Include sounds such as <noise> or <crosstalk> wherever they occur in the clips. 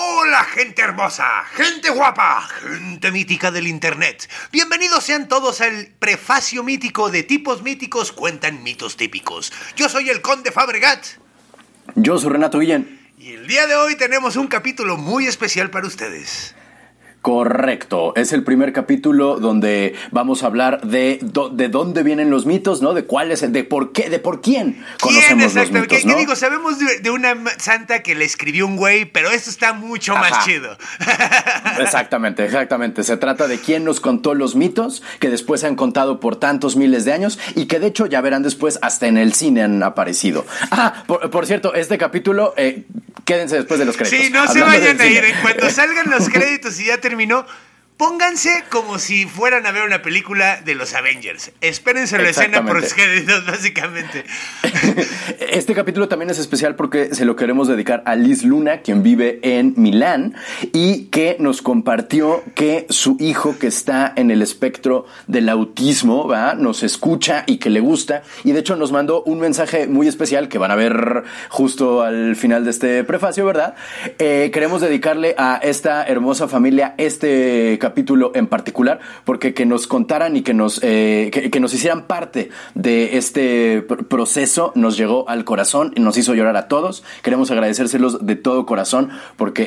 Hola gente hermosa, gente guapa, gente mítica del internet. Bienvenidos sean todos al prefacio mítico de tipos míticos cuentan mitos típicos. Yo soy el conde Fabregat. Yo soy Renato Guillén. Y el día de hoy tenemos un capítulo muy especial para ustedes. Correcto, es el primer capítulo donde vamos a hablar de, de dónde vienen los mitos, ¿no? De cuáles, de por qué, de por quién conocemos los mitos, ¿Qué, digo? Sabemos de, una santa que le escribió un güey, pero esto está mucho más chido. <laughs> Exactamente, exactamente. Se trata de quién nos contó los mitos que después se han contado por tantos miles de años y que de hecho ya verán después hasta en el cine han aparecido. Ah, por, cierto, este capítulo, eh, quédense después de los créditos. Sí, no se vayan a ir. Cuando salgan los <laughs> créditos y ya terminó, Pónganse como si fueran a ver una película de los Avengers. Espérense la escena por créditos, <laughs> básicamente. Este capítulo también es especial porque se lo queremos dedicar a Liz Luna, quien vive en Milán y que nos compartió que su hijo, que está en el espectro del autismo, ¿va? nos escucha y que le gusta. Y de hecho nos mandó un mensaje muy especial que van a ver justo al final de este prefacio, ¿verdad? Eh, queremos dedicarle a esta hermosa familia este capítulo capítulo en particular, porque que nos contaran y que nos, eh, que, nos hicieran parte de este proceso nos llegó al corazón y nos hizo llorar a todos. Queremos agradecérselos de todo corazón, porque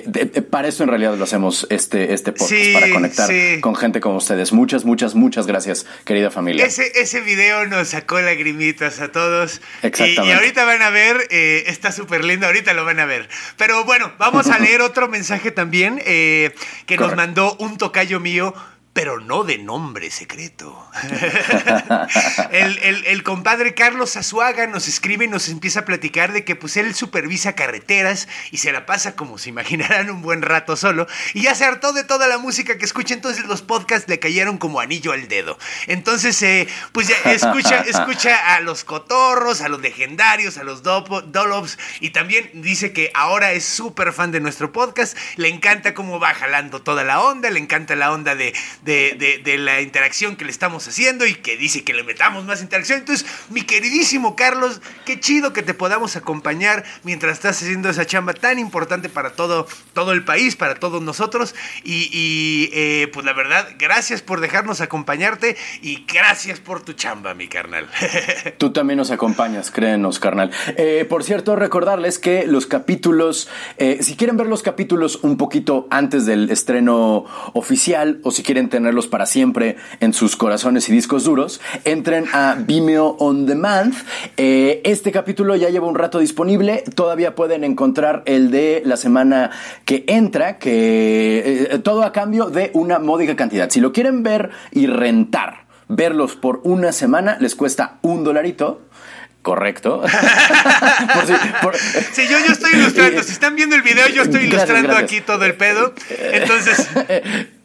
para eso en realidad lo hacemos este, este podcast, para conectar con gente como ustedes. Muchas, muchas, muchas gracias, querida familia. Ese, ese video nos sacó lagrimitas a todos. Exactamente. Y, ahorita van a ver, eh, está súper lindo, ahorita lo van a ver. Pero bueno, vamos a <laughs> leer otro mensaje también eh, que nos mandó un tocayo mío pero no de nombre secreto. <laughs> el, compadre Carlos Azuaga nos escribe y nos empieza a platicar de que pues él supervisa carreteras y se la pasa como se imaginarán un buen rato solo y ya se hartó de toda la música que escucha, entonces los podcasts le cayeron como anillo al dedo. Entonces, eh, pues ya escucha, <laughs> escucha a los cotorros, a los legendarios, a los Dolops y también dice que ahora es súper fan de nuestro podcast, le encanta cómo va jalando toda la onda, le encanta la onda de de, la interacción que le estamos haciendo y que dice que le metamos más interacción. Entonces, mi queridísimo Carlos, qué chido que te podamos acompañar mientras estás haciendo esa chamba tan importante para todo, todo el país, para todos nosotros. Y, eh, pues la verdad, gracias por dejarnos acompañarte y gracias por tu chamba, mi carnal. <laughs> Tú también nos acompañas, créenos, carnal. Eh, por cierto, recordarles que los capítulos, eh, si quieren ver los capítulos un poquito antes del estreno oficial o si quieren tenerlos para siempre en sus corazones y discos duros, entren a Vimeo On Demand. Eh, este capítulo ya lleva un rato disponible, todavía pueden encontrar el de la semana que entra, que eh, todo a cambio de una módica cantidad. Si lo quieren ver y rentar, verlos por una semana, les cuesta un dolarito. Correcto. <laughs> si, yo, yo estoy ilustrando. <laughs> Si están viendo el video, yo estoy ilustrando aquí todo el pedo. Entonces. <laughs>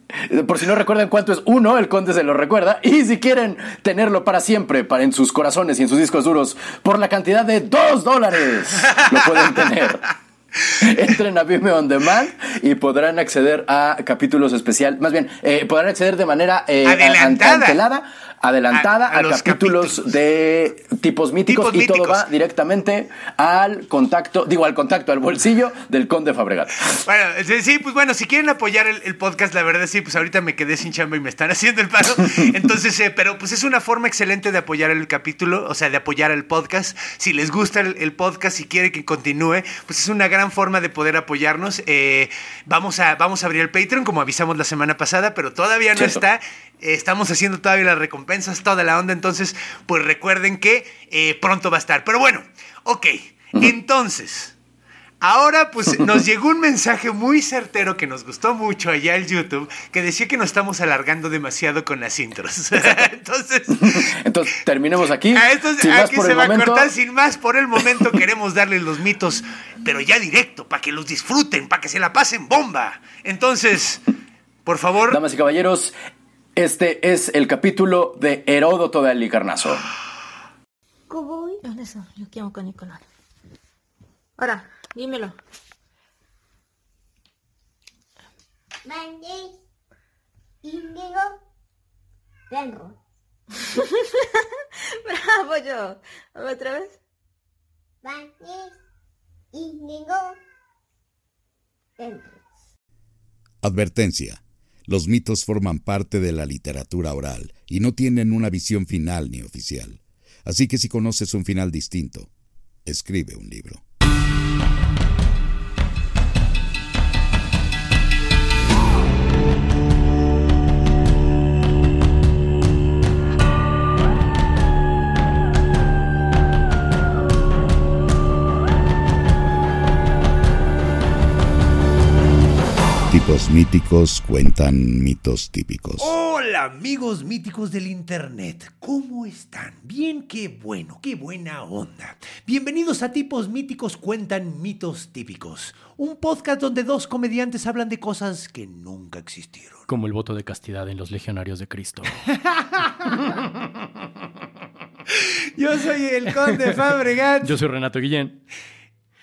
Por si no recuerdan cuánto es uno, el conde se lo recuerda. Y si quieren tenerlo para siempre, para en sus corazones y en sus discos duros, por la cantidad de dos dólares, lo pueden tener. <laughs> <laughs> Entren a Vimeo On Demand y podrán acceder a capítulos especiales. Más bien, eh, podrán acceder de manera eh, adelantada adelantada a, los capítulos, de tipos míticos y todo va directamente al contacto, digo al contacto, al bolsillo del conde Fabregat. Bueno, sí, pues bueno, si quieren apoyar el, podcast, la verdad sí, pues ahorita me quedé sin chamba y me están <laughs> haciendo el paro. <laughs> Entonces, eh, pero pues es una forma excelente de apoyar el capítulo, o sea, de apoyar el podcast. Si les gusta el, podcast, y quiere que continúe, pues es una gran forma de poder apoyarnos. Eh, vamos, a, vamos a abrir el Patreon, como avisamos la semana pasada, pero todavía no está. Estamos haciendo todavía las recompensas, toda la onda. Entonces, pues recuerden que eh, pronto va a estar. Pero bueno, ok. Entonces, Ahora, pues <laughs> nos llegó un mensaje muy certero que nos gustó mucho allá en YouTube, que decía que nos estamos alargando demasiado con las intros. <laughs> Entonces, Entonces, terminemos aquí. a estos- Sin más aquí por se el va a cortar sin más. Por el momento queremos darles los mitos, pero ya directo, para que los disfruten, para que se la pasen bomba. Entonces, por favor, Damas y caballeros, este es el capítulo de Heródoto de Alicarnaso. Ahora, dímelo. Índigo vengo. <laughs> Bravo yo. Otra vez. Advertencia. Los mitos forman parte de la literatura oral y no tienen una visión final ni oficial. Así que si conoces un final distinto, escribe un libro. Tipos míticos cuentan mitos típicos. Hola amigos míticos del internet, ¿cómo están? Bien, qué bueno, qué buena onda. Bienvenidos a Tipos Míticos Cuentan Mitos Típicos, un podcast donde dos comediantes hablan de cosas que nunca existieron. Como el voto de castidad en los legionarios de Cristo. <laughs> Yo soy el conde Fabregat. Yo soy Renato Guillén.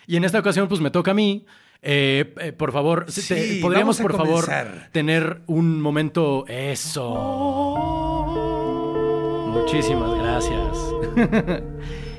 Y en esta ocasión, pues me toca a mí. Eh, eh, por favor, Sí, te- podríamos, a por favor, tener un momento. Eso. Muchísimas gracias. <laughs>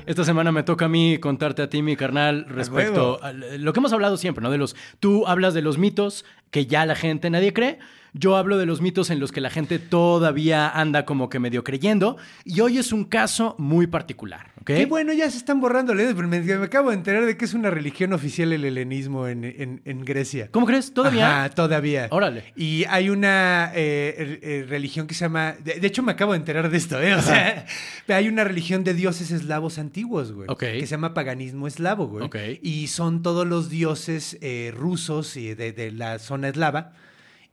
Esta semana me toca a mí contarte a ti, mi carnal, respecto huevo. a lo que hemos hablado siempre, ¿no? De los. Tú hablas de los mitos que ya la gente nadie cree. Yo hablo de los mitos en los que la gente todavía anda como que medio creyendo. Y hoy es un caso muy particular, ¿ok? Qué bueno, ya se están borrando leyes, pero me, me acabo de enterar de que es una religión oficial el helenismo en, en- en Grecia. ¿Cómo crees? ¿Todavía? Ajá, todavía. Órale. Y hay una eh, religión que se llama. De, de hecho, me acabo de enterar de esto, ¿eh? O sea, hay una religión de dioses eslavos antiguos, güey. Ok. Que se llama paganismo eslavo, güey. Ok. Y son todos los dioses eh, rusos y de, de la zona eslava.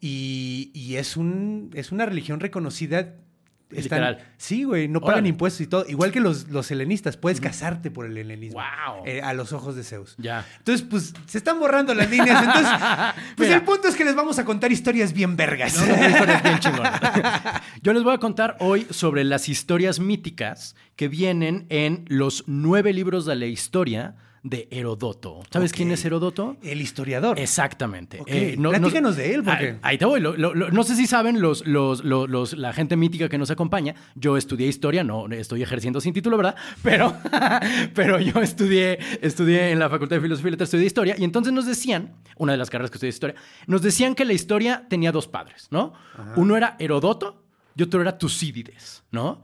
Y, y es, un, es una religión reconocida. Literal. Sí, güey, no pagan Órale. impuestos y todo. Igual que los, los helenistas, puedes casarte por el helenismo. Guau. eh, a los ojos de Zeus. Ya. Entonces, pues, se están borrando las líneas. Entonces, <laughs> pues Mira. el punto es que les vamos a contar historias bien vergas. No, no, una historia bien. <laughs> Yo les voy a contar hoy sobre las historias míticas que vienen en los nueve libros de la historia de Herodoto. ¿Sabes quién es Herodoto? El historiador. Exactamente. Eh, Ok, platícanos de él, porque- Ahí, te voy. Lo- lo- lo- no sé si saben los, los, los- la gente mítica que nos acompaña. Yo estudié historia, no estoy ejerciendo sin título, ¿verdad? Pero, <laughs> pero yo estudié, estudié en la Facultad de Filosofía y Letras, estudié historia. Y entonces nos decían, una de las carreras que estudié historia, nos decían que la historia tenía dos padres, ¿no? Uno era Herodoto y otro era Tucídides, ¿no?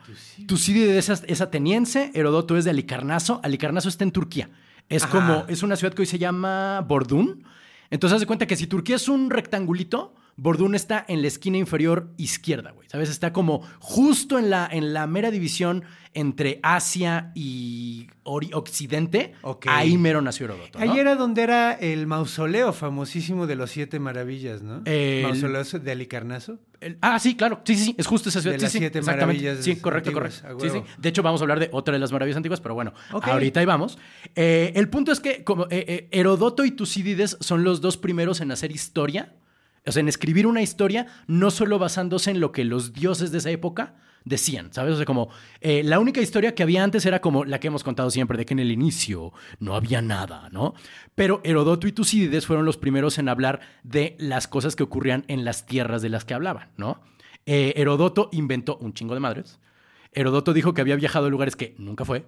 Tucídides es, es ateniense, Herodoto es de Alicarnaso. Alicarnaso está en Turquía. Es Ajá. como, es una ciudad que hoy se llama Bordún. Entonces, haz de cuenta que si Turquía es un rectangulito, Bordún está en la esquina inferior izquierda, güey. ¿Sabes? Está como justo en la, en la mera división entre Asia y Occidente. Ok. Ahí mero nació Herodoto. ¿no? Ahí era donde era el mausoleo famosísimo de los siete maravillas, ¿no? El- Mausoleo de Alicarnaso. El- ah, sí, claro. Sí, sí, sí. Es justo esa ciudad. De Sí, las sí, siete maravillas Sí, correcto, antiguas, correcto. Sí, sí. De hecho, vamos a hablar de otra de las maravillas antiguas, pero bueno, ahorita ahí vamos. Eh, el punto es que como eh, eh, Herodoto y Tucídides son los dos primeros en hacer historia, o sea, en escribir una historia, no solo basándose en lo que los dioses de esa época decían, ¿sabes? O sea, como eh, la única historia que había antes era como la que hemos contado siempre, de que en el inicio no había nada, ¿no? Pero Herodoto y Tucídides fueron los primeros en hablar de las cosas que ocurrían en las tierras de las que hablaban, ¿no? Eh, Herodoto inventó un chingo de madres. Herodoto dijo que había viajado a lugares que nunca fue.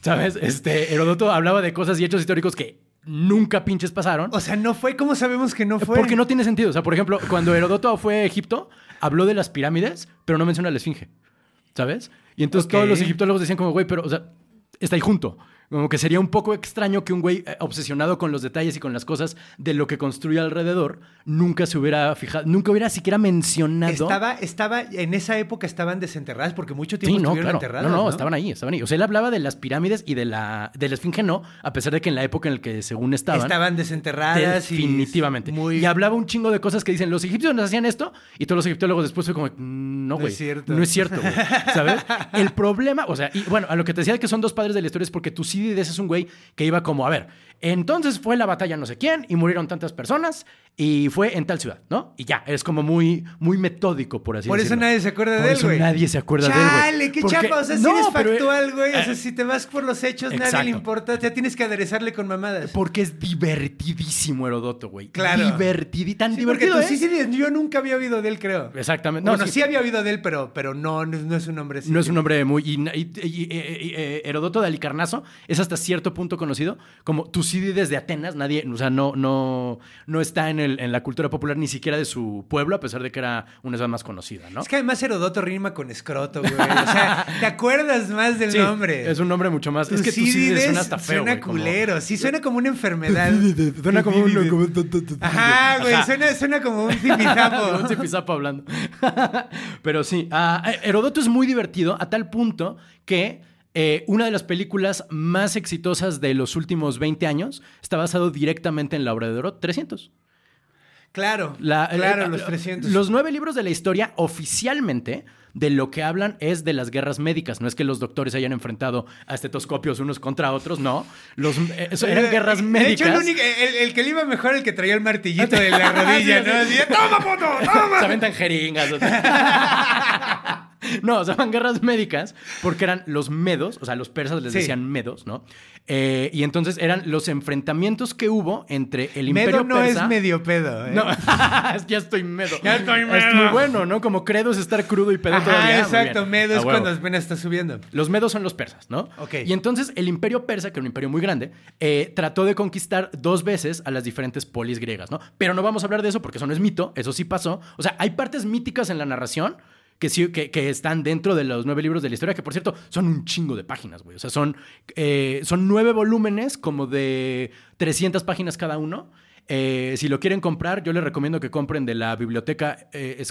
¿Sabes? Este, Herodoto hablaba de cosas y hechos históricos que nunca pinches pasaron. O sea, no fue. ¿Cómo sabemos que no fue? Porque no tiene sentido. O sea, por ejemplo, cuando Herodoto fue a Egipto, habló de las pirámides, pero no menciona la esfinge. ¿Sabes? Y entonces todos los egiptólogos decían como, güey, pero, o sea, está ahí junto. Como que sería un poco extraño que un güey eh, obsesionado con los detalles y con las cosas de lo que construye alrededor nunca se hubiera fijado, nunca hubiera siquiera mencionado. Estaba, estaba, en esa época estaban desenterradas porque mucho Sí, tiempo no, estuvieron claro. enterradas. no, no, estaban ahí, estaban ahí. O sea, él hablaba de las pirámides y de la, de la esfinge no, a pesar de que en la época en la que según estaban. Estaban desenterradas. y Definitivamente. Muy... Y hablaba un chingo de cosas que dicen, los egipcios nos hacían esto, y todos los egiptólogos después fue como, "Mm, no, No güey. es cierto. No es cierto, güey. ¿Sabes? <laughs> El problema, o sea, y bueno, a lo que te decía que son dos padres de la historia es porque Tucídides es un güey que iba como, a ver, entonces fue la batalla no sé quién, y murieron tantas personas, y fue en tal ciudad, ¿no? Y ya, es como muy, muy metódico, por así Por eso decirlo. nadie se acuerda Por de él, eso güey. nadie se acuerda de él. Chale, qué Porque- chapa. O sea, si No, eres pero- factual, güey. O sea, eh, si te vas por los hechos, nadie Exacto. le importa. Ya tienes que aderezarle con mamadas. Porque es divertidísimo Herodoto, güey. Claro. Divertidi, tan Sí, porque divertido, tú ¿eh? sí, sí, yo nunca había oído de él, creo. Exactamente. bueno, sí, sí, había oído de él, pero, pero no, no, no es un nombre así. No es un nombre muy. Y, y- y- y- eh, Herodoto de Alicarnaso es hasta cierto punto conocido como Tucídides de Atenas. Nadie, o sea, no, no, no está en, el- en la cultura popular ni siquiera de su pueblo, a pesar de que era una ciudad más conocida, ¿no? Es que además Herodoto rima con escroto, güey. O sea, <laughs> te acuerdas más del Sí, nombre. Es un nombre mucho más. Es que Tucídides suena hasta feo. Suena como- culero. Sí, suena como una enfermedad. <laughs> Suena como un. Ajá, güey. Suena, suena como un <laughs> un zipizapo. zipizapo hablando. Pero sí, ah, Herodoto es muy divertido a tal punto que eh, una de las películas más exitosas de los últimos 20 años está basado directamente en la obra de Herodoto, 300. Claro, La- claro, eh, los 300. Los nueve libros de la historia oficialmente de lo que hablan es de las guerras médicas. No es que los doctores hayan enfrentado a estetoscopios unos contra otros, no. Los, eh, eso eran guerras De médicas. hecho, el, único- el- el que le iba mejor el que traía el martillito de la <laughs> rodilla, Sí, ¿no? Así, ¡Toma, puto! ¡Toma! Se aventan jeringas. <laughs> <laughs> No, o sea, <laughs> eran guerras médicas porque eran los medos, o sea, los persas les Sí. decían medos, ¿no? Eh, y entonces eran los enfrentamientos que hubo entre el imperio Medo no persa. es medio pedo, ¿eh? No, <laughs> ya estoy medo. Ya estoy Es medo. muy bueno, ¿no? Como credo es estar crudo y pedo Ajá, todavía. Exacto. Medo es huevo. cuando apenas está subiendo. Los medos son los persas, ¿no? Ok. Y entonces el imperio persa, que era un imperio muy grande, eh, trató de conquistar dos veces a las diferentes polis griegas, ¿no? Pero no vamos a hablar de eso porque eso no es mito, eso sí pasó. O sea, hay partes míticas en la narración que, que, que están dentro de los nueve libros de la historia, que por cierto son un chingo de páginas, güey. O sea, son, eh, son nueve volúmenes como de 300 páginas cada uno. Eh, si lo quieren comprar, yo les recomiendo que compren de la biblioteca eh,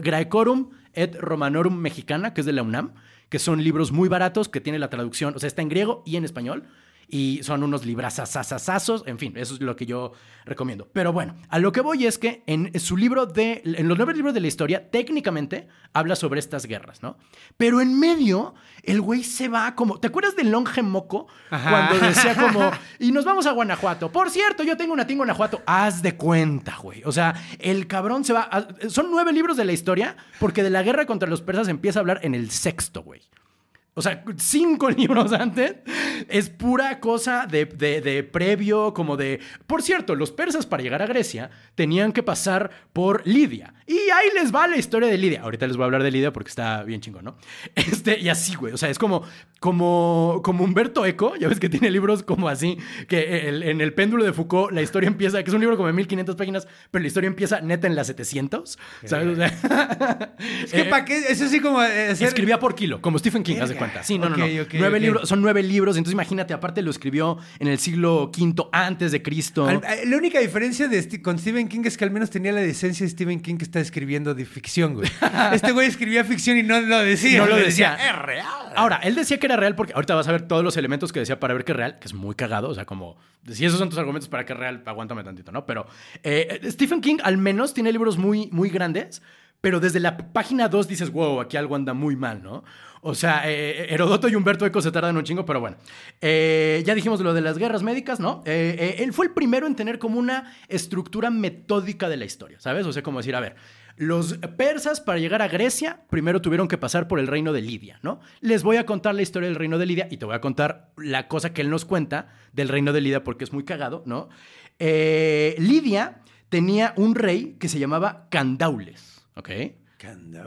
Graecorum et Romanorum Mexicana, que es de la UNAM, que son libros muy baratos, que tiene la traducción, o sea, está en griego y en español, y son unos librazazazazazos, en fin, eso es lo que yo recomiendo. Pero bueno, a lo que voy es que en su libro de, en los nueve libros de la historia, técnicamente habla sobre estas guerras, ¿no? Pero en medio, el güey se va como, ¿te acuerdas de Longe Moco? Ajá. Cuando decía como, <laughs> y nos vamos a Guanajuato. Por cierto, yo tengo una tinga en Guanajuato. Haz de cuenta, güey. O sea, el cabrón se va. a- son nueve libros de la historia, porque de la guerra contra los persas empieza a hablar en el sexto, güey. O sea, cinco <laughs> libros antes es pura cosa de, de- previo, como de... Por cierto, los persas para llegar a Grecia tenían que pasar por Lidia. Y ahí les va la historia de Lidia. Ahorita les voy a hablar de Lidia porque está bien chingón, ¿no? <laughs> Este, y así, güey. O sea, es como, como, como Humberto Eco, ya ves que tiene libros como así, que el- en el péndulo de Foucault la historia empieza, que es un libro como de 1500 páginas, pero la historia empieza neta en las 700, ¿sabes? O sea, <laughs> Es que eh, para qué, eso sí como eh, hacer- Escribía por kilo, como Stephen King, haz de cuenta. Sí, no, no, no. nueve libros, son nueve libros, entonces imagínate, aparte lo escribió en el siglo V antes de Cristo. Al- eh, la única diferencia de con Stephen King es que al menos tenía la decencia de Stephen King que está escribiendo de ficción, güey. <laughs> Este güey escribía ficción y no lo decía. no lo decía. Es real. Ahora, él decía que era real porque ahorita vas a ver todos los elementos que decía para ver que es real, que es muy cagado. O sea, como si esos son tus argumentos para que es real, aguántame tantito, ¿no? Pero eh, Stephen King al menos tiene libros muy, muy grandes, pero desde la página 2 dices, wow, aquí algo anda muy mal, ¿no? O sea, eh, Herodoto y Humberto Eco se tardan un chingo, pero bueno. Eh, ya dijimos lo de las guerras médicas, ¿no? Eh, eh, él fue el primero en tener como una estructura metódica de la historia, ¿sabes? O sea, como decir, a ver, los persas para llegar a Grecia primero tuvieron que pasar por el reino de Lidia, ¿no? Les voy a contar la historia del reino de Lidia y te voy a contar la cosa que él nos cuenta del reino de Lidia porque es muy cagado, ¿no? Eh, Lidia tenía un rey que se llamaba Candaules, ¿ok?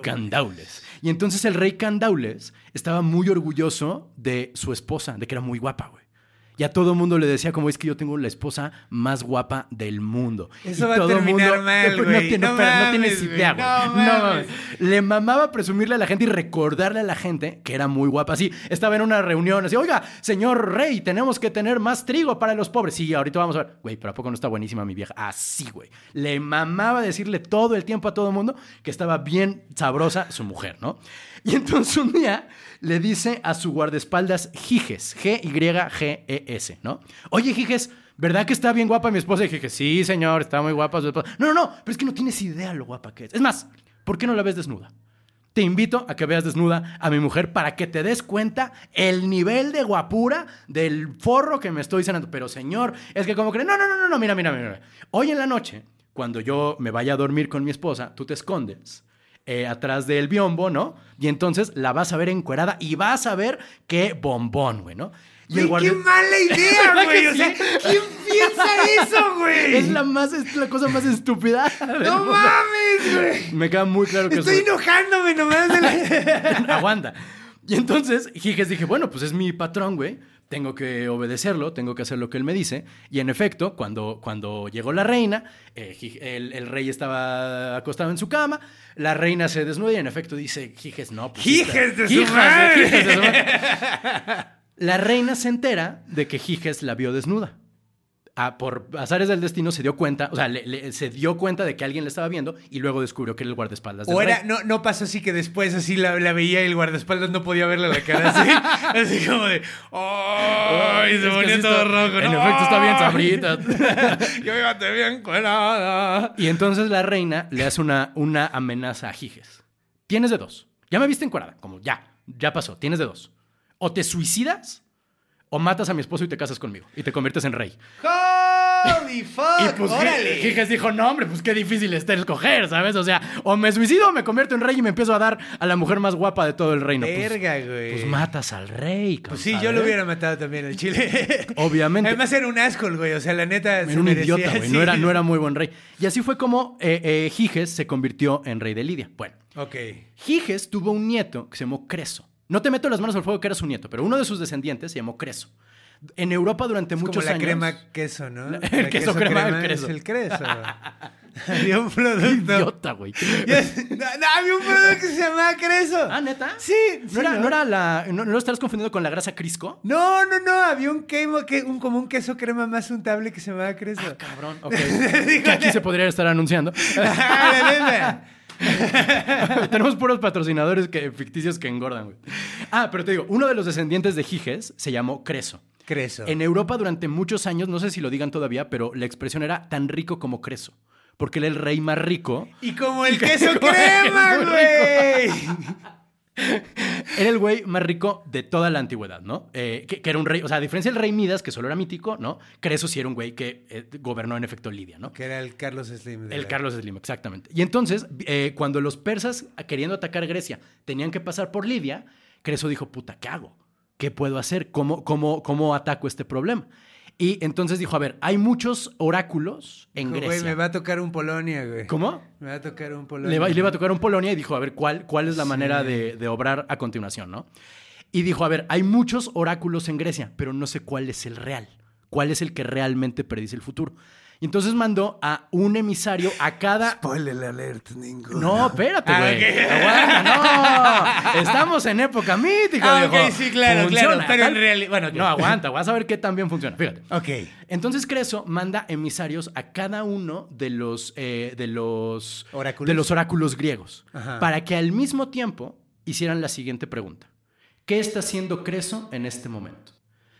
Candaules. Y entonces el rey Candaules estaba muy orgulloso de su esposa, de que era muy guapa, güey. Y a todo mundo le decía, como es que yo tengo la esposa más guapa del mundo. Eso Y va a todo terminar mundo- mal, <laughs> no, No no tienes idea, güey. No No mames. Le mamaba presumirle a la gente y recordarle a la gente que era muy guapa. Así, estaba en una reunión, así, oiga, señor rey, tenemos que tener más trigo para los pobres. Sí, ahorita vamos a ver. Güey, pero ¿a poco no está buenísima mi vieja? Así, güey. Le mamaba decirle todo el tiempo a todo mundo que estaba bien sabrosa su mujer, ¿no? Y entonces un día le dice a su guardaespaldas Giges, G-Y-G-E-S, ¿no? Oye, Giges, ¿verdad que está bien guapa mi esposa? Y Giges, sí, señor, está muy guapa su esposa. No, no, no, pero es que no tienes idea lo guapa que es. Es más, ¿por qué no la ves desnuda? Te invito a que veas desnuda a mi mujer para que te des cuenta el nivel de guapura del forro que me estoy cenando. Pero señor, es que como creen, no, no, no, no, no, mira, mira, mira. Hoy en la noche, cuando yo me vaya a dormir con mi esposa, tú te escondes eh, atrás del biombo, ¿no? Y entonces la vas a ver encuerada y vas a ver qué bombón, güey, ¿no? Y el ¡Qué mala <laughs> idea, ¿Verdad güey! O sea? ¿quién piensa eso, güey? Es la, más, es la cosa más estúpida. <laughs> ¡No mundo. mames, güey! Me queda muy claro que Estoy soy- enojándome nomás de la... <laughs> Aguanta. Y entonces Giges dije, bueno, pues es mi patrón, güey. Tengo que obedecerlo, tengo que hacer lo que él me dice. Y en efecto, cuando, cuando llegó la reina, eh, el, el rey estaba acostado en su cama, la reina se desnuda y en efecto dice, Giges, no. Pues, ¡Hijes de su de- madre! de su madre". La reina se entera de que Giges la vio desnuda. Por azares del destino se dio cuenta, o sea, le- le- se dio cuenta de que alguien le estaba viendo y luego descubrió que era el guardaespaldas del O era, rey. no, no pasó así que después así la, la veía y el guardaespaldas no podía verle la cara así. <laughs> así como de. ¡Ay! Se Es que ponía todo está- rojo. En ¿no? efecto, está bien sabrita. <laughs> Yo iba bien. Y entonces la reina le hace una, una amenaza a Giges. Tienes de dos. Ya me viste encuadrada. Como ya, ya pasó. Tienes de dos. O te suicidas o matas a mi esposo y te casas conmigo y te conviertes en rey. ¡Holy <laughs> fuck! Y pues ¡Órale! Giges dijo, no, hombre, pues qué difícil está escoger, ¿sabes? O sea, o me suicido o me convierto en rey y me empiezo a dar a la mujer más guapa de todo el reino. Pues- Verga, güey. Pues, matas al rey, Pues sí, yo lo hubiera matado también al chile. <laughs> Obviamente. Además era un asshole, güey. O sea, la neta. se Era un merecía, idiota, güey. sí. No, era, no era muy buen rey. Y así fue como eh, eh, Giges se convirtió en rey de Lidia. Bueno, Ok. Giges tuvo un nieto que se llamó Creso. No te meto las manos al fuego que era su nieto, pero uno de sus descendientes se llamó Creso. En Europa durante Es muchos como la años. crema queso, ¿no? La- La el queso crema, el Es creso. el creso. <laughs> había un producto. Idiota, güey. no, no, había un producto que se llamaba creso. Ah, ¿neta? Sí, ¿No, sí, era, no era la. ¿No, no lo estarás confundiendo con la grasa Crisco? No, no, no, había un, quemo, que, un como un queso crema más untable que se llamaba creso. Ah, cabrón. Ok. <laughs> que aquí se podría estar anunciando. <laughs> <laughs> Tenemos puros patrocinadores que, ficticios que engordan, güey. Ah, pero te digo, uno de los descendientes de Giges se llamó Creso. creso. En Europa durante muchos años, no sé si lo digan todavía, pero la expresión era tan rico como Creso. Porque él era el rey más rico. Y como el <laughs> que- queso crema, güey. <laughs> Era el güey más rico de toda la antigüedad, ¿no? Eh, que, que era un rey, o sea, a diferencia del rey Midas, que solo era mítico, ¿no? Creso sí era un güey que eh, gobernó en efecto Lidia, ¿no? Que era el Carlos Slim. de El la- Carlos Slim, exactamente. Y entonces, eh, cuando los persas, queriendo atacar Grecia, tenían que pasar por Lidia, Creso dijo, puta, ¿qué hago? ¿Qué puedo hacer? ¿Cómo, cómo, cómo ataco este problema? Y entonces dijo, a ver, hay muchos oráculos en Grecia. Güey, me va a tocar un Polonia, güey. ¿Cómo? Me va a tocar un Polonia. Le, va- y le iba a tocar un Polonia y dijo, a ver, ¿cuál, cuál es la manera de, de obrar a continuación, no? Y dijo, a ver, hay muchos oráculos en Grecia, pero no sé cuál es el real. ¿Cuál es el que realmente predice el futuro? Y entonces mandó a un emisario a cada... Spoiler alert, ninguno. No, espérate, Ah, güey. no. Estamos en época mítica, Ah, viejo. ok, sí, claro, Funciona, claro. Pero en realidad. Bueno. No, aguanta. Vas a ver qué tan bien funciona. Fíjate. Ok. Entonces Creso manda emisarios a cada uno de los, eh, de los, Oráculos. de los oráculos griegos Ajá. para que al mismo tiempo hicieran la siguiente pregunta. ¿Qué está haciendo Creso en este momento?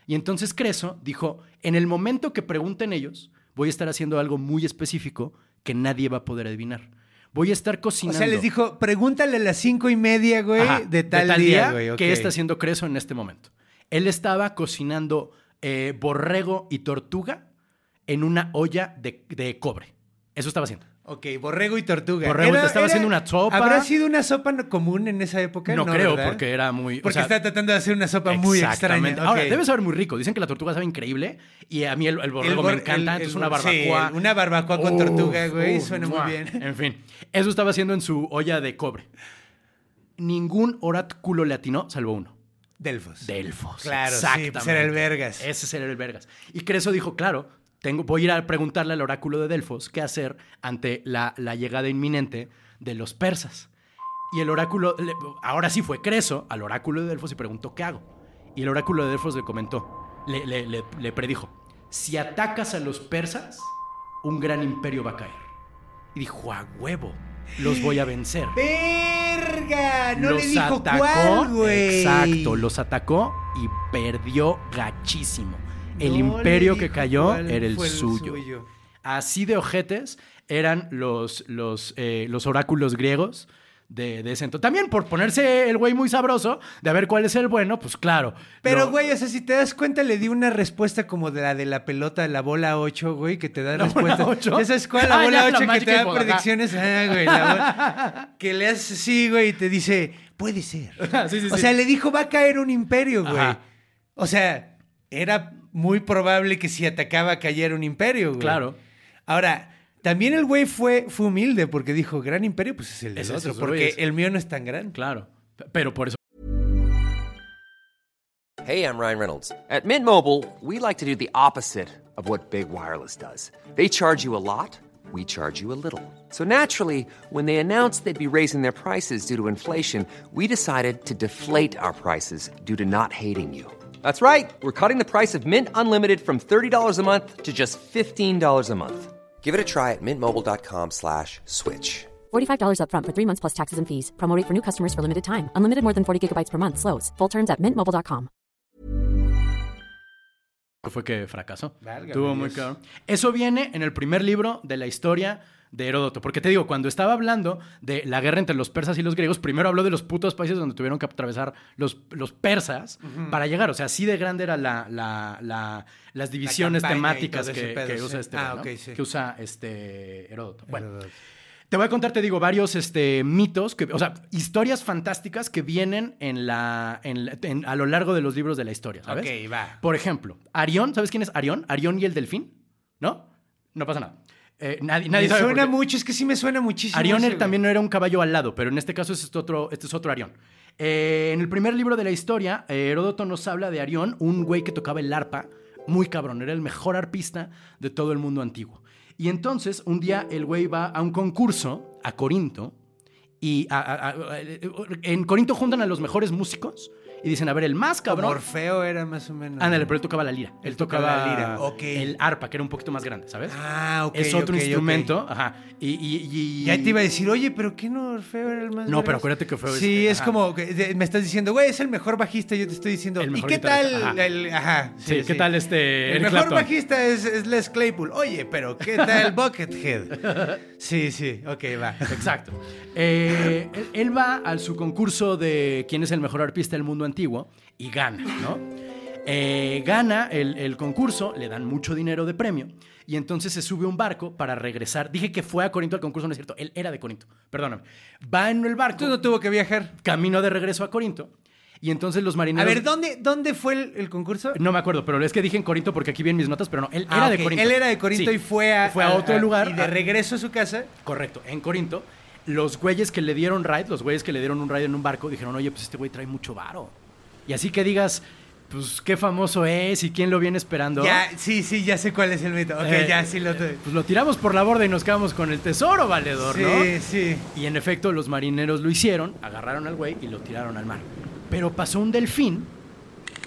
Y entonces Creso dijo, en el momento que pregunten ellos, voy a estar haciendo algo muy específico que nadie va a poder adivinar. Voy a estar O cocinando. sea, les dijo, pregúntale a las cinco y media, güey, Ajá, de, tal día, güey. ¿Qué está haciendo Creso en este momento? Él estaba cocinando eh, borrego y tortuga en una olla de, de cobre. Eso estaba haciendo. Ok, borrego y tortuga. Borrego, te estaba haciendo una sopa. ¿Habrá sido una sopa común en esa época? No, creo, ¿verdad? porque era muy... o Porque sea, está tratando de hacer una sopa muy extraña. Ahora, debe saber muy rico. Dicen que la tortuga sabe increíble y a mí el, el borrego El bor- me encanta. el- entonces una sí, barbacoa. el- una barbacoa con Uf, tortuga, güey, uf, suena muy bien. En fin, eso estaba haciendo en su olla de cobre. Ningún oráculo le atinó, salvo uno. Delfos. Delfos. Claro, sí, pues era el Vergas. Ese era el Vergas. Y Creso dijo, claro, tengo, voy a ir a preguntarle al oráculo de Delfos qué hacer ante la, la llegada inminente de los persas. Y el oráculo, le- ahora sí fue Creso al oráculo de Delfos y preguntó, ¿qué hago? Y el oráculo de Delfos le comentó, le, le- le- le predijo, si atacas a los persas, un gran imperio va a caer. Y dijo, a huevo, los voy a vencer. ¡Verga! No los le dijo atacó, cuál, güey. exacto, los atacó y perdió gachísimo. El No imperio que cayó era el suyo. Así de ojetes eran los, los, eh, los oráculos griegos de, de ese entonces. También por ponerse el güey muy sabroso de a ver cuál es el bueno, pues claro. Pero, lo- güey, o sea, si te das cuenta, le di una respuesta como de la de la pelota la bola 8, güey, que te da <laughs> ¿La bola respuestas. ocho? ¿Ya sabes cuál? La Ah, bola ya, la 8 que te da predicciones. Ah, güey, la bola- <laughs> que le haces así, güey, y te dice, puede ser. <laughs> Sí, sí, o sí. sea, le dijo, va a caer un imperio, güey. Ajá. O sea, era muy probable que si atacaba cayera un imperio, güey. Claro. Ahora, también el güey fue, fue humilde porque dijo, gran imperio, pues es el del es otro, porque el mío no es tan grande. Claro. Pero por eso Hey, I'm Ryan Reynolds. At Mint Mobile, we like to do the opposite of what Big Wireless does. They charge you a lot, we charge you a little. So naturally, when they announced they'd be raising their prices due to inflation, we decided to deflate our prices due to not hating you. That's right. We're cutting the price of Mint Unlimited from $30 a month to just $15 a month. Give it a try at mintmobile.com slash switch. $45 upfront for three months plus taxes and fees. Promo rate for new customers for limited time. Unlimited more than 40 gigabytes per month. Slows. Full terms at mintmobile.com. fue que fracasó. Válgame Estuvo muy Dios. claro. Eso viene en el primer libro de la historia de Heródoto. Porque te digo, cuando estaba hablando de la guerra entre los persas y los griegos, primero habló de los putos países donde tuvieron que atravesar los, los persas para llegar. O sea, así de grande eran la, la- la- las divisiones temáticas que, pedo, que sí. usa este, Ah, ¿no? ok, sí. que usa este Heródoto. Bueno, Heródoto. te voy a contar, te digo, varios este, mitos, que, o sea, historias fantásticas que vienen en la, en la- en- a lo largo de los libros de la historia, ¿sabes? Ok, va. Por ejemplo, Arión, ¿sabes quién es Arión? Arión y el delfín, ¿no? No pasa nada. Eh, nadie nadie me sabe suena mucho, es que sí me suena muchísimo. Güey. también no era un caballo al lado, pero en este caso este es otro, este es otro Arión. Eh, en el primer libro de la historia, eh, Heródoto nos habla de Arión, un güey que tocaba el arpa, muy cabrón, era el mejor arpista de todo el mundo antiguo. Y entonces, un día el güey va a un concurso a Corinto, y a- a- a- en Corinto juntan a los mejores músicos y dicen, a ver, el más Como cabrón... Orfeo era más o menos. Ándale, pero él tocaba la lira. Él tocaba la lira, ok. el arpa, que era un poquito más grande, ¿sabes? Ah, ok. es otro instrumento. Ajá. Y, y- y- Ya te iba a decir, oye, pero ¿qué no Orfeo era el más No, pero acuérdate que Orfeo Sí, es como, que me estás diciendo, güey, es el mejor bajista, yo te estoy diciendo, El ¿y mejor qué tal? ajá. el- ajá, Sí, ¿qué tal este El Eric mejor Clapton? bajista es, es Les Claypool. Oye, pero ¿qué tal <laughs> Buckethead? Sí, sí, ok, va. Exacto. Eh, él, él va al su concurso de quién es el mejor arpista del mundo antiguo y gana, ¿no? Eh, gana el, el concurso, le dan mucho dinero de premio y entonces se sube a un barco para regresar. Dije que fue a Corinto al concurso, no es cierto, él era de Corinto, perdóname. Va en el barco, Tú no tuvo que viajar. camino de regreso a Corinto y entonces los A marineros... ver, ¿dónde, dónde fue el, el concurso? No me acuerdo, pero es que dije en Corinto porque aquí vienen mis notas, pero no, él Ah, era ok, de Corinto. Él era de Corinto Sí. y fue a, Fue a otro lugar. Y de a- regreso a su casa. Correcto, en Corinto, los güeyes que le dieron ride, los güeyes que le dieron un ride en un barco, dijeron, oye, pues este güey trae mucho varo. Y así que digas, pues qué famoso es y quién lo viene esperando. Ya, sí, sí, ya sé cuál es el mito. Ok, Eh, ya sí lo Pues lo tiramos por la borda y nos quedamos con el tesoro valedor, Sí, ¿no? sí. Y en efecto, los marineros lo hicieron, agarraron al güey y lo tiraron al mar. Pero pasó un delfín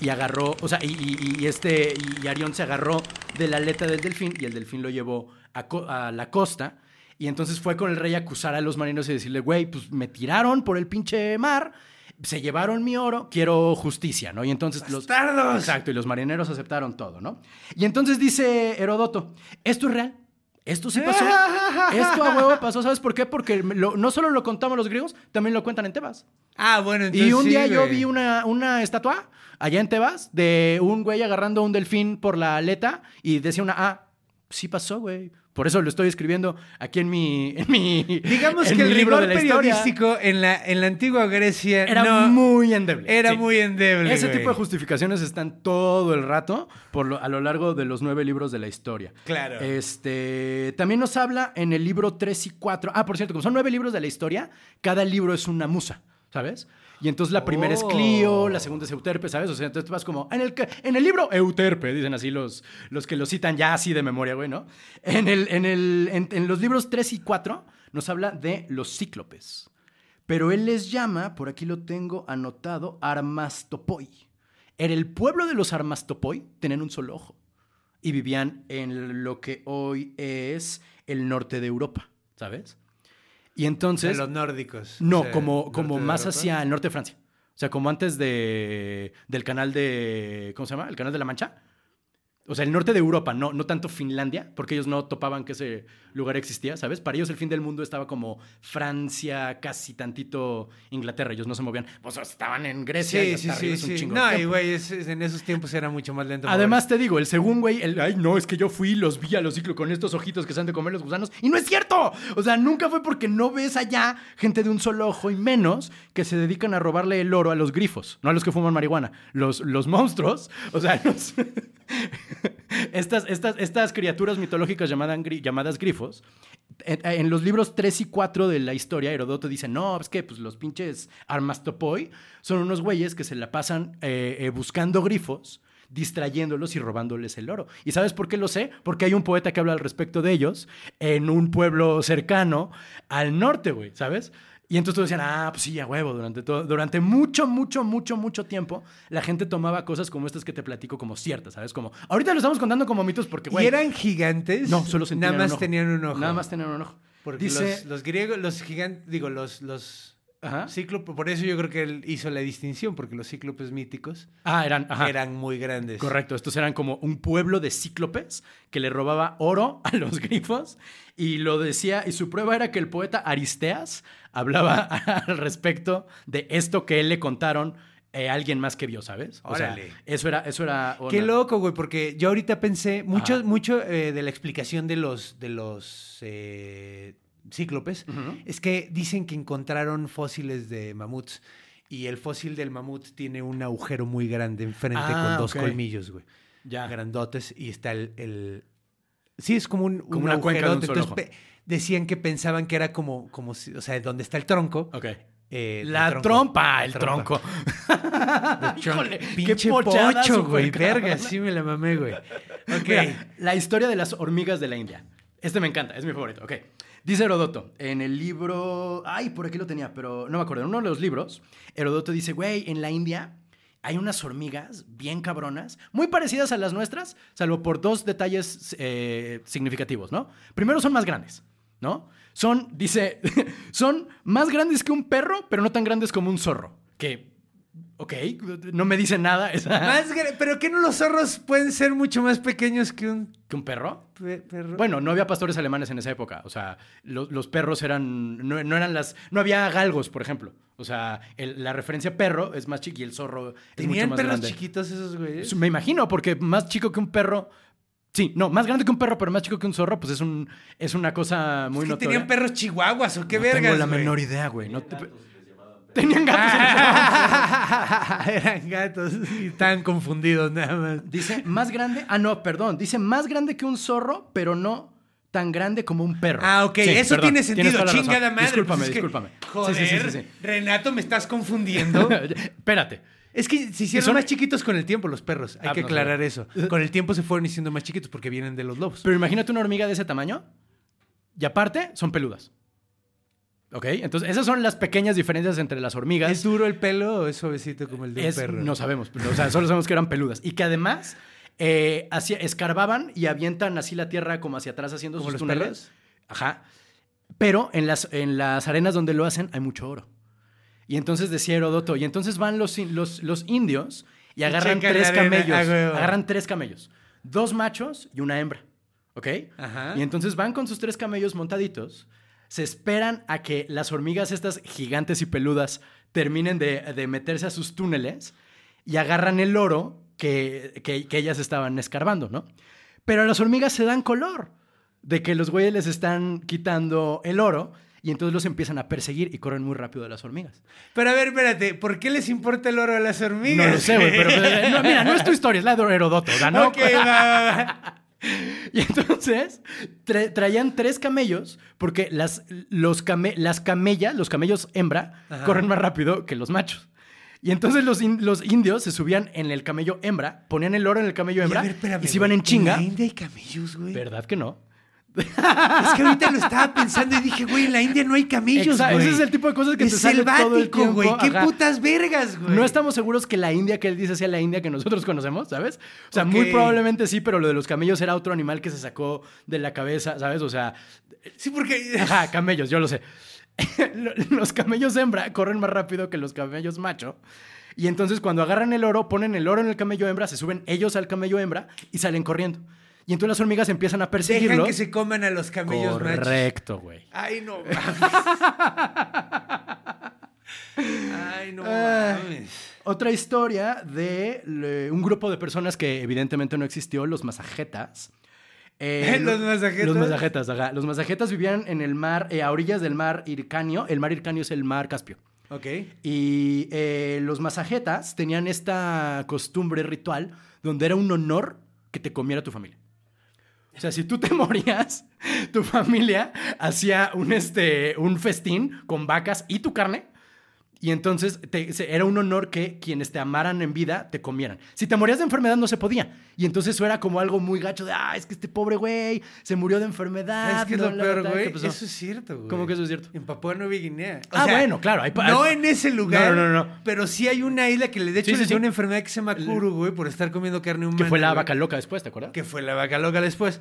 y agarró, o sea, y, y- y este, y Arión se agarró de la aleta del delfín y el delfín lo llevó a, co- a la costa. Y entonces fue con el rey a acusar a los marineros y decirle, güey, pues me tiraron por el pinche mar, se llevaron mi oro, quiero justicia, ¿no? Y entonces los... ¡Bastardos! Exacto, y los marineros aceptaron todo, ¿no? Y entonces dice Heródoto, esto es real. Esto sí pasó. <laughs> Esto a huevo pasó. ¿Sabes por qué? Porque lo- no solo lo contamos los griegos, también lo cuentan en Tebas. Ah, bueno, entonces Y un sí, día yo vi una, una estatua allá en Tebas de un güey agarrando a un delfín por la aleta y decía una A. Sí pasó, güey. Por eso lo estoy escribiendo aquí en mi, <laughs> en mi Digamos en que mi el libro rigor de la historia. periodístico en la, en la antigua Grecia Era no- muy endeble. Era Sí. muy endeble. Ese güey. tipo de justificaciones están todo el rato por lo- a lo largo de los nueve libros de la historia. Claro. Este, también nos habla en el libro 3 y 4. Ah, por cierto, como son nueve libros de la historia, cada libro es una musa. ¿sabes? Y entonces la primera es Clio, la segunda es Euterpe, ¿sabes? O sea, entonces tú vas como, en el, en el libro Euterpe, dicen así los, los que lo citan ya así de memoria, güey, ¿no? En, el, en, el, en, en los libros 3 y 4 nos habla de los cíclopes. Pero él les llama, por aquí lo tengo anotado, Armastopoi. En el pueblo de los Armastopoi tenían un solo ojo y vivían en lo que hoy es el norte de Europa, ¿sabes? Y entonces... de los nórdicos. No, O sea, como, como más hacia el norte de Francia. O sea, como antes de, del canal de... ¿Cómo se llama? El canal de la Mancha. O sea, el norte de Europa, no, no tanto Finlandia, porque ellos no topaban que ese lugar existía, ¿sabes? Para ellos el fin del mundo estaba como Francia, casi tantito Inglaterra. Ellos no se movían. Pues estaban en Grecia y Sí, hasta arriba sí. un sí. chingo de No, y güey, es- es- en esos tiempos era mucho más lento. Además, te digo, el según güey, el, ay, no, es que yo fui y los vi a los ciclos con estos ojitos que se han de comer los gusanos. Y no es cierto. O sea, nunca fue porque no ves allá gente de un solo ojo y menos que se dedican a robarle el oro a los grifos, no a los que fuman marihuana. Los, los monstruos, o sea, <laughs> los- <laughs> estas, estas, estas criaturas mitológicas llamadas, llamadas grifos, en, en los libros 3 y 4 de la historia, Herodoto dice, no, es que pues, los pinches armastopoi son unos güeyes que se la pasan eh, eh, buscando grifos, distrayéndolos y robándoles el oro. ¿Y sabes por qué lo sé? Porque hay un poeta que habla al respecto de ellos en un pueblo cercano al norte, güey, ¿sabes? Y entonces todos decían, ah, pues sí, a huevo, durante, todo, durante mucho, mucho, mucho, mucho tiempo, la gente tomaba cosas como estas que te platico como ciertas, ¿sabes? Como, ahorita lo estamos contando como mitos porque, güey... ¿Y eran gigantes? No, solo se Nada más un ojo. tenían un ojo. Nada más tenían un ojo. Porque Dice... los, los griegos, los gigantes, digo, los, los Ajá. por eso yo creo que él hizo la distinción, porque los cíclopes míticos Ah, eran... ajá. eran muy grandes. Correcto, estos eran como un pueblo de cíclopes que le robaba oro a los grifos y lo decía, y su prueba era que el poeta Aristeas hablaba <laughs> al respecto de esto que él le contaron eh, a alguien más que vio, ¿sabes? O sea, eso era, eso era. Qué loco, güey, porque yo ahorita pensé mucho, Ajá. mucho eh, de la explicación de los, de los eh, cíclopes. Es que dicen que encontraron fósiles de mamuts. Y el fósil del mamut tiene un agujero muy grande enfrente Ah, con dos colmillos, güey. Ya. Grandotes. Y está el. el- Sí, es como un, Como un una cuenca de un agujerote. solo Entonces, decían que pensaban que era como, como o sea, donde está el tronco. Ok. eh, el La tronco, trompa, el trompa. tronco. <laughs> <laughs> Híjole, qué pinche pochada pocho, güey. Verga, sí me la mamé, güey. Ok. Mira, la historia de las hormigas de la India. Este me encanta, es mi favorito. Ok. Dice Herodoto en el libro. Ay, por aquí lo tenía, pero no me acuerdo. En uno de los libros, Herodoto dice: Güey, en la India hay unas hormigas bien cabronas, muy parecidas a las nuestras, salvo por dos detalles eh, significativos, ¿no? Primero, son más grandes, ¿no? Son, dice, <laughs> son más grandes que un perro, pero no tan grandes como un zorro. Que, ok, no me dice nada. esa- Más pero que no los zorros pueden ser mucho más pequeños que un ¿Que un perro? pe- perro. Bueno, no había pastores alemanes en esa época. O sea, lo- los perros eran. No, no eran las. No había galgos, por ejemplo. O sea, el- la referencia perro es más chiqui y el zorro es mucho tenían más perros grande. chiquitos esos güeyes. Me imagino, porque más chico que un perro. Sí, no, más grande que un perro, pero más chico que un zorro, pues es un es una cosa muy Es que notoria. tenían perros chihuahuas o qué no vergas. tengo la güey? menor idea, güey. No te- Tenían gatos. <laughs> Eran gatos y estaban confundidos nada más. Dice más grande. Ah, no, perdón. Dice más grande que un zorro, pero no tan grande como un perro. Ah, ok, Sí, eso perdón, tiene sentido, chingada madre. Discúlpame, pues es que- discúlpame. Joder, Sí, sí, sí, sí, sí. Renato, me estás confundiendo. <laughs> Espérate. es que se hicieron son- más chiquitos con el tiempo los perros. Hay Ah, que no aclarar eso. <laughs> Con el tiempo se fueron haciendo más chiquitos porque vienen de los lobos. Pero imagínate una hormiga de ese tamaño y aparte son peludas. ¿Ok? Entonces, esas son las pequeñas diferencias entre las hormigas. ¿Es duro el pelo o es suavecito como el de Es- un perro? No sabemos, o sea, solo sabemos que eran peludas. Y que además eh, escarbaban y avientan así la tierra como hacia atrás haciendo ¿Como sus los túneles. perros? Ajá. Pero en las, en las arenas donde lo hacen hay mucho oro. Y entonces decía Herodoto, y entonces van los, los, los indios y agarran tres arena. camellos. Ah, agarran tres camellos. Dos machos y una hembra. ¿Ok? Ajá. Y entonces van con sus tres camellos montaditos, se esperan a que las hormigas estas gigantes y peludas terminen de, de meterse a sus túneles y agarran el oro que, que- que ellas estaban escarbando, ¿no? Pero las hormigas se dan color de que los güeyes les están quitando el oro y entonces los empiezan a perseguir y corren muy rápido las hormigas. Pero a ver, espérate, ¿por qué les importa el oro a las hormigas? No lo sé, güey, pero <laughs> no, mira, no es tu historia, es la de Herodoto, no, Ok, va, va, va. Y entonces tra- traían tres camellos, porque las, los came- las camellas, los camellos hembra, corren más rápido que los machos. Y entonces los, in- los indios se subían en el camello hembra, ponían el oro en el camello Y a hembra ver, espérame, y se iban en chinga. la India hay camellos, güey. ¿Verdad que no? Es que ahorita lo estaba pensando y dije, güey, en la India no hay camellos, Exacto, güey. ese es el tipo de cosas que es te sale todo el selvático, tiempo, güey. ¿Qué ajá. putas vergas, güey? No estamos seguros que la India que él dice sea la India que nosotros conocemos, ¿sabes? O sea, muy probablemente sí, pero lo de los camellos era otro animal que se sacó de la cabeza, ¿sabes? O sea, Sí, porque... Ajá, camellos, yo lo sé. <laughs> Lo- Los camellos hembra corren más rápido que los camellos macho. Y entonces cuando agarran el oro, ponen el oro en el camello hembra, se suben ellos al camello hembra y salen corriendo. Y entonces las hormigas empiezan a Dejan perseguirlos. que se coman a los camellos machos. Correcto, güey. Ay, no <laughs> Ay, no mames. Otra historia de le- un grupo de personas que evidentemente no existió, los masajetas. Eh, <laughs> ¿Los masajetas? Los masajetas, ajá. Los masajetas vivían en el mar, eh, a orillas del mar Ircanio. El mar Ircanio es el mar Caspio. Ok. Y eh, los masajetas tenían esta costumbre ritual donde era un honor que te comiera tu familia. O sea, si tú te <laughs> morías, tu familia hacía un, este, un festín con vacas y tu carne. Y entonces te- era un honor que quienes te amaran en vida te comieran. Si te morías de enfermedad no se podía. Y entonces eso era como algo muy gacho de, ah, es que este pobre güey se murió de enfermedad. ¿Sabes qué es lo peor, güey? ¿qué pasó?". Eso es cierto, güey. ¿Cómo que eso es cierto? En Papua Nueva Guinea. O Ah, sea, bueno, claro, hay no hay- en ese lugar. No, no, no, no. Pero sí hay una isla que le de hecho Sí, sí, les dio sí. una enfermedad que se llama Kuru, güey, por estar comiendo carne humana. Que fue la güey. vaca loca después, ¿te acuerdas? Que fue la vaca loca después.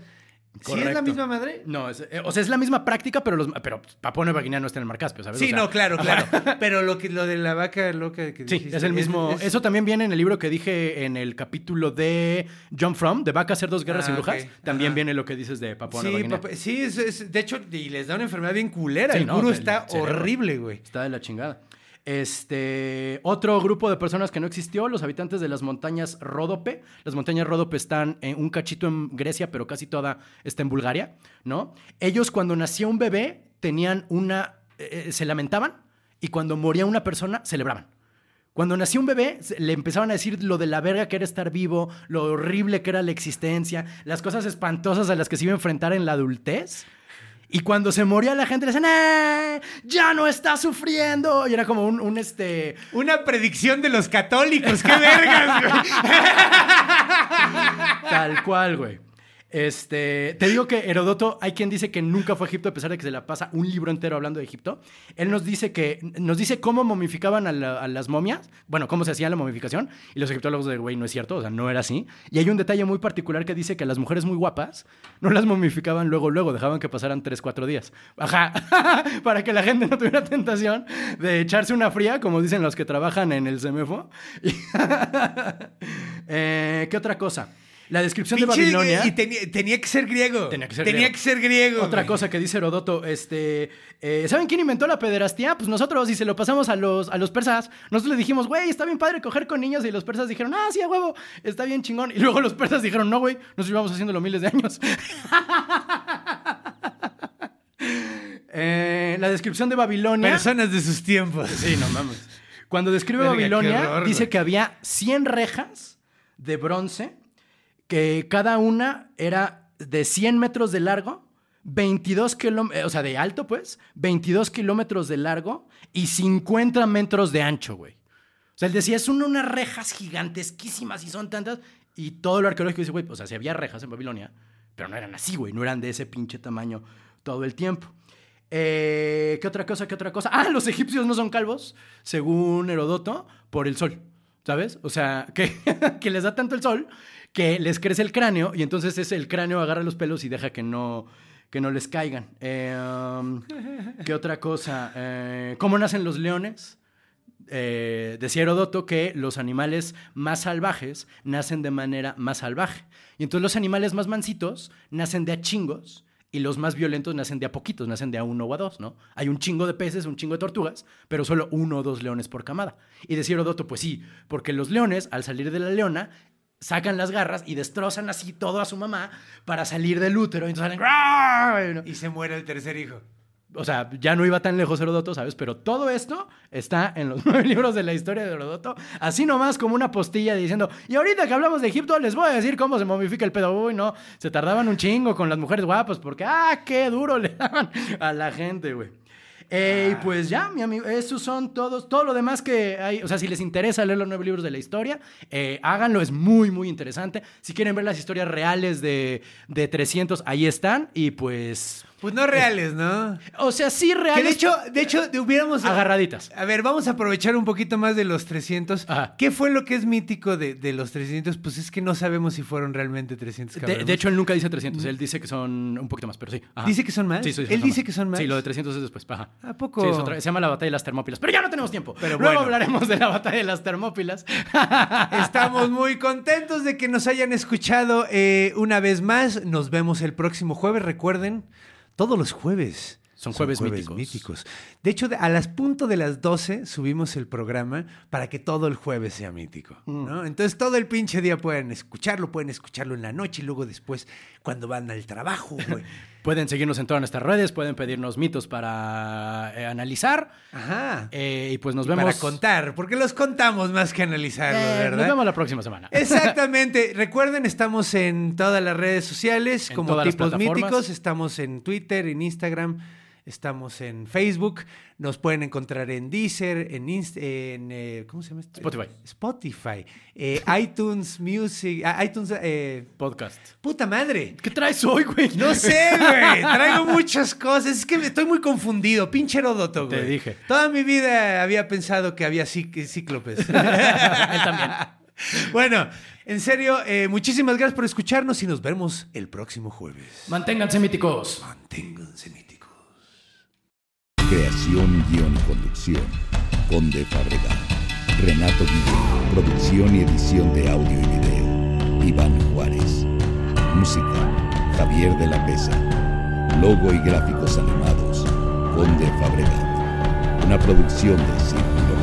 ¿Sí es la Correcto. misma madre? No, es- eh, o sea, es la misma práctica, pero, los, pero Papua Nueva Guinea no está en el Mar Caspio, ¿sabes? Sí, O sea, no, claro, claro. Pero lo que lo de la vaca loca que Sí, dijiste, es el mismo. es- Eso también viene en el libro que dije en el capítulo de John From, de Vaca, Cerdos, Guerras Ah, y Brujas. También Ajá. viene lo que dices de Papua Nueva Sí, Guinea. papá- sí es, es- de hecho, y les da una enfermedad bien culera. Sí, el no, está horrible, güey. Está de la chingada. Este, otro grupo de personas que no existió, los habitantes de las montañas Ródope. Las montañas Ródope están en un cachito en Grecia, pero casi toda está en Bulgaria, ¿no? Ellos cuando nacía un bebé tenían una, eh, se lamentaban y cuando moría una persona celebraban. Cuando nació un bebé, le empezaban a decir lo de la verga que era estar vivo, lo horrible que era la existencia, las cosas espantosas a las que se iba a enfrentar en la adultez. Y cuando se moría la gente le decían, ¡eh! ¡Ya no está sufriendo! Y era como un, un, este. Una predicción de los católicos. ¡Qué vergas, güey! <laughs> Tal cual, güey. Este, te digo que Herodoto, hay quien dice que nunca fue a Egipto a pesar de que se la pasa un libro entero hablando de Egipto. Él nos dice que nos dice cómo momificaban a, la- a las momias, bueno, cómo se hacía la momificación y los egiptólogos de güey no es cierto, o sea, no era así. Y hay un detalle muy particular que dice que las mujeres muy guapas no las momificaban luego luego, dejaban que pasaran 3 4 días. Ajá, <laughs> para que la gente no tuviera tentación de echarse una fría, como dicen los que trabajan en el Semefo. <laughs> Eh, ¿qué otra cosa? La descripción de Babilonia. Y tenía, tenía que ser griego. Tenía que ser Tenía griego. que ser griego. Otra güey. cosa que dice Herodoto, este, eh, ¿saben quién inventó la pederastía? Pues nosotros, y se lo pasamos a los, a los persas. Nosotros le dijimos, güey, está bien padre coger con niños, y los persas dijeron, ah, sí, a huevo, está bien chingón. Y luego los persas dijeron, no, güey, nos llevamos haciéndolo miles de años. <laughs> Eh, la descripción de Babilonia. Personas de sus tiempos. Sí, no mames. Cuando describe Verga, Babilonia, horror, dice güey. que había 100 rejas de bronce, que cada una era de 100 metros de largo, 22 kilómetros, o sea, de alto, pues, 22 kilómetros de largo y 50 metros de ancho, güey. O sea, él decía, son unas rejas gigantesquísimas y son tantas. Y todo lo arqueológico dice, güey, o sea, si había rejas en Babilonia, pero no eran así, güey, no eran de ese pinche tamaño todo el tiempo. Eh, ¿Qué otra cosa? ¿Qué otra cosa? Ah, los egipcios no son calvos, según Herodoto, por el sol, ¿sabes? O sea, que, <laughs> que les da tanto el sol que les crece el cráneo y entonces es el cráneo agarra los pelos y deja que no, que no les caigan. Um, ¿Qué otra cosa? Eh, ¿Cómo nacen los leones? Eh, decía Herodoto que los animales más salvajes nacen de manera más salvaje. Y entonces los animales más mansitos nacen de a chingos y los más violentos nacen de a poquitos, nacen de a uno o a dos, ¿no? Hay un chingo de peces, un chingo de tortugas, pero solo uno o dos leones por camada. Y decía Herodoto, pues sí, porque los leones, al salir de la leona, sacan las garras y destrozan así todo a su mamá para salir del útero. Y entonces salen... Y se muere el tercer hijo. O sea, ya no iba tan lejos Herodoto, ¿sabes? Pero todo esto está en los <laughs> nueve libros de la historia de Herodoto. Así nomás como una postilla diciendo, y ahorita que hablamos de Egipto, les voy a decir cómo se momifica el pedo. Uy, no, se tardaban un chingo con las mujeres guapas porque, ah, qué duro le <laughs> daban a la gente, güey. Eh, y pues ya, mi amigo, esos son todos, todo lo demás que hay, o sea, si les interesa leer los nueve libros de la historia, eh, háganlo, es muy, muy interesante. Si quieren ver las historias reales de, de 300, ahí están, y pues... Pues no reales, ¿no? O sea, sí reales. Que de hecho, de hecho, de- hubiéramos... Agarraditas. A ver, vamos a aprovechar un poquito más de los 300. Ajá. ¿Qué fue lo que es mítico de, de los 300? Pues es que no sabemos si fueron realmente 300 De, de hecho, él nunca dice 300, él dice que son un poquito más, pero sí. ajá. ¿Dice que son más? Sí, sí, Él son dice que son más. Sí, lo de 300 es después. Ajá. ¿A poco? Sí, es otra- se llama la batalla de las Termópilas. Pero ya no tenemos tiempo. Pero Luego bueno. hablaremos de la batalla de las Termópilas. <laughs> Estamos muy contentos de que nos hayan escuchado eh, una vez más. Nos vemos el próximo jueves. Recuerden, todos los jueves. Son jueves míticos. De hecho, a las punto de las 12 subimos el programa para que todo el jueves sea mítico. Mm. ¿no? Entonces todo el pinche día pueden escucharlo, pueden escucharlo en la noche y luego después cuando van al trabajo. <laughs> Pueden seguirnos en todas nuestras redes, pueden pedirnos mitos para eh, analizar. Ajá. Eh, y pues nos vemos. Para contar, porque los contamos más que analizarlos, Eh, ¿verdad? nos vemos la próxima semana. <laughs> Exactamente. Recuerden, estamos en todas las redes sociales En como tipos míticos. Estamos en Twitter, en Instagram, estamos en Facebook. Nos pueden encontrar en Deezer, en, Inst- en eh, ¿cómo se llama? esto? Spotify. Spotify, eh, iTunes Music, ah, iTunes, eh, Podcast. puta madre. ¿Qué traes hoy, güey? No sé, güey. <laughs> Traigo muchas cosas. Es que estoy muy confundido. Pinche Heródoto, güey. Te dije. Toda mi vida había pensado que había cíc- cíclopes. <laughs> Él también. Bueno, en serio, eh, muchísimas gracias por escucharnos y nos vemos el próximo jueves. Manténganse míticos. Manténganse míticos. Creación, guion y conducción. Conde Fabregat. Renato Guillén. Producción y edición de audio y video. Iván Juárez. Música. Javier de la Pesa. Logo y gráficos animados. Conde Fabregat. Una producción de Círculo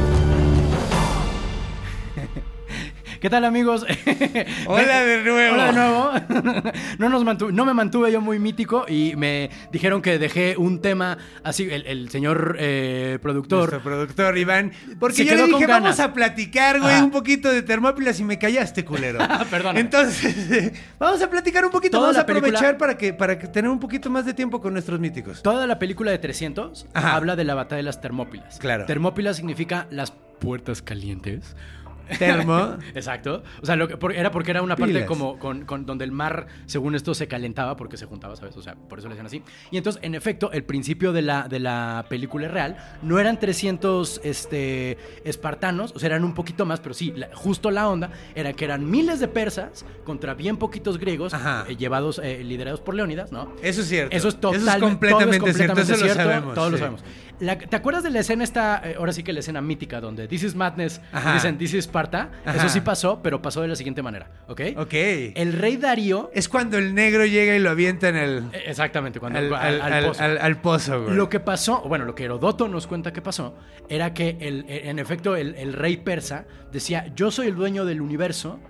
¿Qué tal, amigos? <laughs> Hola de nuevo. Hola de nuevo. <laughs> No, nos mantu- no me mantuve yo muy mítico y me dijeron que dejé un tema así, el, el señor eh, productor. Nuestro productor Iván. Porque Se yo le quedó dije, ganas. vamos a platicar, güey, Ajá. un poquito de Termópilas y me callaste, culero. <laughs> Perdóname. Entonces, vamos a platicar un poquito. Toda vamos a aprovechar película- para, que, para que tener un poquito más de tiempo con nuestros míticos. Toda la película de 300 Ajá. habla de la batalla de las Termópilas. Claro. Termópilas significa las puertas calientes. Termo. <laughs> Exacto. O sea, lo que, por- era porque era una parte Pilas. como con, con- donde el mar, según esto, se calentaba porque se juntaba, ¿sabes? O sea, por eso le decían así. Y entonces, en efecto, el principio de la, de la película es real. No eran 300 este, espartanos, o sea, eran un poquito más, pero sí, la- justo la onda era que eran miles de persas contra bien poquitos griegos, eh, llevados, eh, liderados por Leónidas, ¿no? Eso es cierto. Eso es total, Eso es completamente, todo es cierto. completamente cierto, lo sabemos. Todos lo sabemos. La- ¿Te acuerdas de la escena esta, eh, ahora sí que la escena mítica, donde This is Madness, Ajá. dicen This is Sparta? Ajá. Eso sí pasó, pero pasó de la siguiente manera, ¿ok? Ok. El rey Darío... Es cuando el negro llega y lo avienta en el. eh, Exactamente, cuando al, al, al- al al- pozo. al- al pozo, güey. Lo que pasó, bueno, lo que Herodoto nos cuenta que pasó, era que el- en efecto el, el rey persa decía, yo soy el dueño del universo,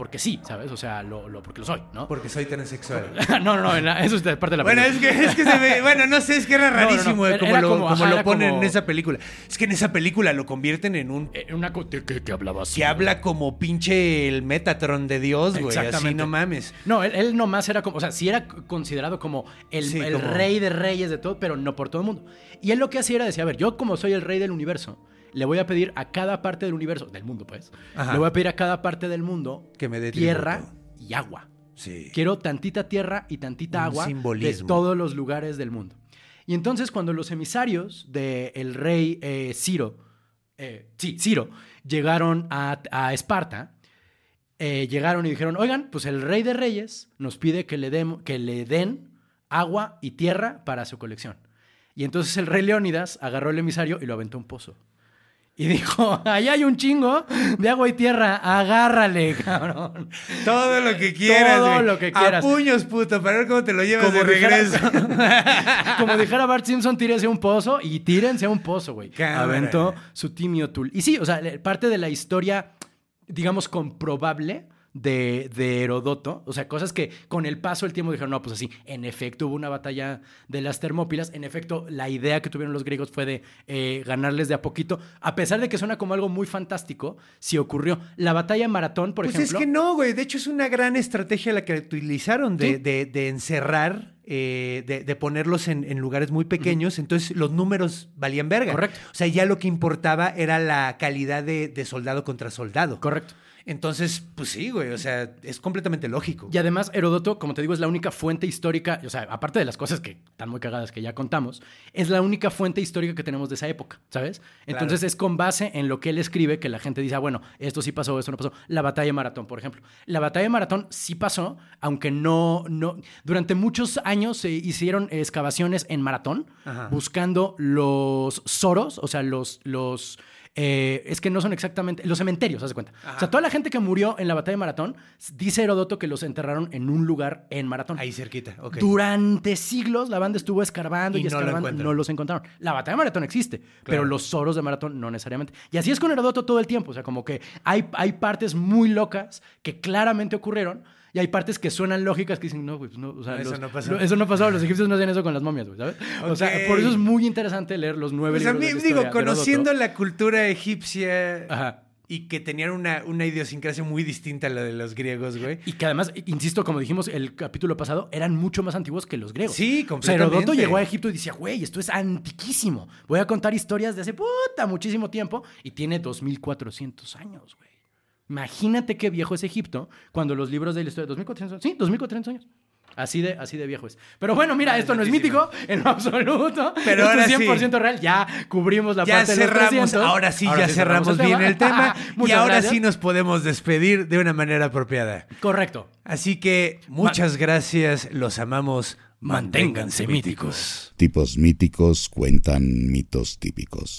porque sí, ¿sabes? O sea, lo, lo- porque lo soy, ¿no? Porque soy transexual. <laughs> no, no, no, en la- eso es parte de la Bueno, película. es que, es que se ve. Bueno, no sé, es que era No, no, no. rarísimo eh, como era lo, como, como ajá, lo ponen como- en esa película. Es que en esa película lo convierten en un. Eh, Una que, que- hablaba así. Que habla como pinche el Metatron de Dios, güey. Así no mames. No, él, él nomás era como, o sea, sí era considerado como el, Sí, el como- rey de reyes de todo, pero no por todo el mundo. Y él lo que hacía era decir, a ver, yo como soy el rey del universo, le voy a pedir a cada parte del universo, del mundo pues, Ajá. le voy a pedir a cada parte del mundo Que me dé tierra tributo. y agua. Sí. Quiero tantita tierra y tantita Un agua de todos los lugares del mundo. Y entonces cuando los emisarios del rey eh, Ciro, eh, sí, Ciro, llegaron a, a Esparta, eh, llegaron y dijeron, oigan, pues el rey de reyes nos pide que le, dem- que le den agua y tierra para su colección. Y entonces el rey Leónidas agarró el emisario y lo aventó a un pozo. Y dijo, <laughs> allá hay un chingo de agua y tierra, agárrale, cabrón. Todo lo que quieras. Todo lo que quieras. A puños, puto, para ver cómo te lo llevas de dijera- regreso. <laughs> como dijera Bart Simpson, tírese a un pozo y tírense a un pozo, güey. Aventó su timio tool. Y sí, o sea, parte de la historia, digamos, comprobable de, de Herodoto, o sea, cosas que con el paso del tiempo dijeron, no, pues así, en efecto hubo una batalla de las Termópilas, en efecto la idea que tuvieron los griegos fue de eh, ganarles de a poquito, a pesar de que suena como algo muy fantástico, sí ocurrió. La batalla de Maratón, por Pues ejemplo... es que no, güey. De hecho, es una gran estrategia la que utilizaron de, Sí. de- de encerrar, eh, de, de ponerlos en, en lugares muy pequeños. Entonces, los números valían verga. Correcto. O sea, ya lo que importaba era la calidad de, de soldado contra soldado. Correcto. Entonces, pues sí, güey. O sea, es completamente lógico. Y además, Heródoto, como te digo, es la única fuente histórica, o sea, aparte de las cosas que están muy cagadas que ya contamos, es la única fuente histórica que tenemos de esa época, ¿sabes? Entonces es con base en lo que él escribe que la gente dice, ah, bueno, esto sí pasó, esto no pasó. La batalla de Maratón, por ejemplo. La batalla de Maratón sí pasó, aunque no, no, durante muchos años se hicieron excavaciones en Maratón, Ajá. buscando los soros, o sea, los, los, eh, es que no son exactamente, los cementerios, haz de cuenta. O sea, toda la gente que murió en la batalla de Maratón, dice Herodoto que los enterraron en un lugar en Maratón. Ahí cerquita. Ok. Durante siglos la banda estuvo escarbando y, Y no escarbando, no los encontraron. La batalla de Maratón existe, pero los soros de Maratón no necesariamente. Y así es con Herodoto todo el tiempo, o sea, como que hay, hay partes muy locas que claramente ocurrieron. Y hay partes que suenan lógicas que dicen, no, güey, pues no, o sea, No, eso no pasó. lo- eso no pasó, los egipcios no hacían eso con las momias, güey, ¿sabes? O sea, por eso es muy interesante leer los nueve Pues a libros mí, de la digo, conociendo la cultura egipcia Ajá. y que tenían una, una idiosincrasia muy distinta a la de los griegos, güey. Y que además, insisto, como dijimos el capítulo pasado, eran mucho más antiguos que los griegos. Sí, O sea, completamente. Herodoto llegó a Egipto y decía, güey, esto es antiquísimo. Voy a contar historias de hace puta muchísimo tiempo y tiene 2400 años, güey. Imagínate qué viejo es Egipto cuando los libros de la historia. 2400 años. Sí, 2400 años. Así de, así de viejo es. Pero bueno, mira, esto no es mítico en lo absoluto. Pero Esto ahora es sí. 100% real. Ya cubrimos la Ya parte de los cerramos, 300. ahora sí, ya cerramos bien el tema. <laughs> y ahora gracias. sí nos podemos despedir de una manera apropiada. Correcto. Así que muchas gracias, los amamos. Manténganse míticos. Tipos míticos cuentan mitos típicos.